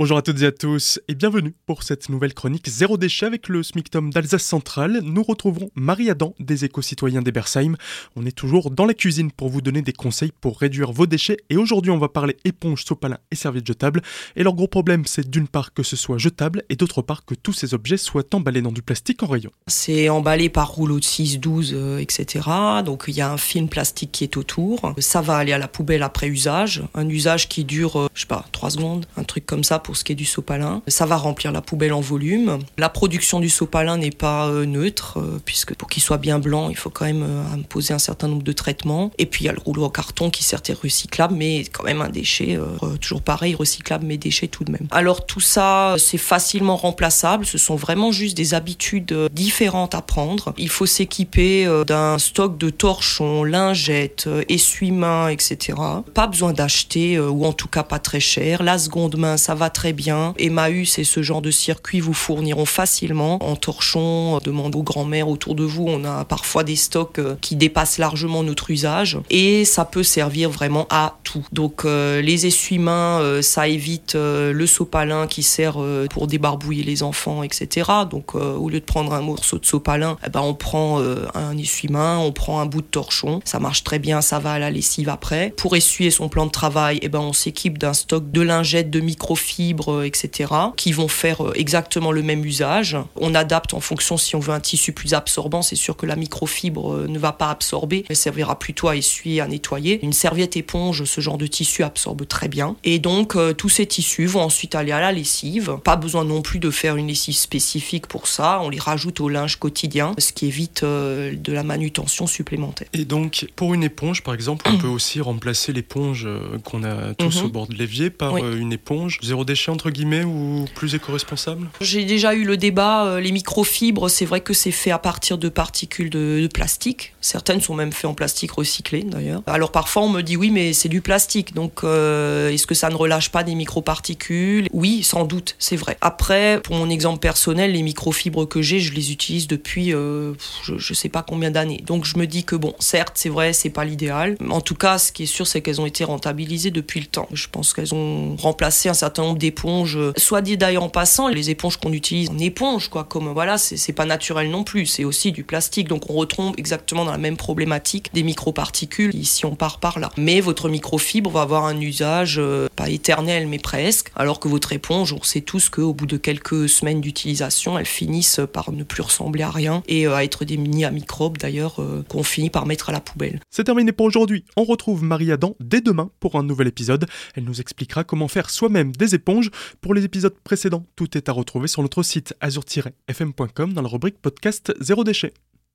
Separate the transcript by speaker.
Speaker 1: Bonjour à toutes et à tous et bienvenue pour cette nouvelle chronique Zéro déchet avec le SMICTOM d'Alsace Centrale. Nous retrouvons Marie Adam des éco-citoyens d'Ebersheim. On est toujours dans la cuisine pour vous donner des conseils pour réduire vos déchets et aujourd'hui on va parler éponges, sopalins et serviettes jetables. Et leur gros problème c'est d'une part que ce soit jetable et d'autre part que tous ces objets soient emballés dans du plastique en rayon.
Speaker 2: C'est emballé par rouleau de 6, 12, euh, etc. Donc il y a un film plastique qui est autour. Ça va aller à la poubelle après usage. Un usage qui dure, euh, je sais pas, 3 secondes, un truc comme ça pour ce qui est du sopalin. Ça va remplir la poubelle en volume. La production du sopalin n'est pas euh, neutre, euh, puisque pour qu'il soit bien blanc, il faut quand même euh, poser un certain nombre de traitements. Et puis il y a le rouleau en carton qui certes est recyclable, mais quand même un déchet, toujours pareil, recyclable, mais déchet tout de même. Alors tout ça, c'est facilement remplaçable. Ce sont vraiment juste des habitudes différentes à prendre. Il faut s'équiper d'un stock de torchons, lingettes, essuie-mains, etc. Pas besoin d'acheter, ou en tout cas pas très cher. La seconde main, ça va très bien. Emmaüs et ce genre de circuit vous fourniront facilement. En torchon, euh, demande aux grands-mères autour de vous, on a parfois des stocks euh, qui dépassent largement notre usage. Et ça peut servir vraiment à tout. Donc euh, les essuie-mains, ça évite le sopalin qui sert pour débarbouiller les enfants, etc. Donc au lieu de prendre un morceau de sopalin, eh ben, on prend un essuie-main, on prend un bout de torchon. Ça marche très bien, ça va à la lessive après. Pour essuyer son plan de travail, eh ben, on s'équipe d'un stock de lingettes, de fibres, euh, etc., qui vont faire euh, exactement le même usage. On adapte en fonction si on veut un tissu plus absorbant. C'est sûr que la microfibre euh, ne va pas absorber, elle servira plutôt à essuyer, à nettoyer. Une serviette éponge, ce genre de tissu absorbe très bien. Et donc, tous ces tissus vont ensuite aller à la lessive. Pas besoin non plus de faire une lessive spécifique pour ça. On les rajoute au linge quotidien, ce qui évite de la manutention supplémentaire.
Speaker 1: Et donc, pour une éponge, par exemple, on peut aussi remplacer l'éponge qu'on a tous mm au mhm. bord de l'évier par une éponge 0 déchets, entre guillemets, ou plus éco-responsable
Speaker 2: J'ai déjà eu le débat, euh, les microfibres, c'est vrai que c'est fait à partir de particules de, plastique. Certaines sont même faites en plastique recyclé, d'ailleurs. Alors parfois, on me dit oui, mais c'est du plastique, donc euh, est-ce que ça ne relâche pas des microparticules? Oui, sans doute, c'est vrai. Après, pour mon exemple personnel, les microfibres que j'ai, je les utilise depuis euh, je ne sais pas combien d'années. Donc je me dis que bon, certes, c'est vrai, c'est pas l'idéal. En tout cas, ce qui est sûr, c'est qu'elles ont été rentabilisées depuis le temps. Je pense qu'elles ont remplacé un certain nombre d'éponges. Soit dit d'ailleurs en passant, les éponges qu'on utilise en éponge, quoi, comme voilà, c'est pas naturel non plus, c'est aussi du plastique. Donc on retombe exactement dans la même problématique des microparticules si on part par là. Mais votre microfibre va avoir un usage euh, pas éternel mais presque, alors que votre éponge, on sait tous qu'au bout de quelques semaines d'utilisation, elles finissent par ne plus ressembler à rien et euh, à être des à microbes d'ailleurs euh, qu'on finit par mettre à la poubelle.
Speaker 1: C'est terminé pour aujourd'hui. On retrouve Marie Adam dès demain pour un nouvel épisode. Elle nous expliquera comment faire soi-même des éponges pour les épisodes précédents, tout est à retrouver sur notre site azur-fm.com dans la rubrique podcast Zéro déchet.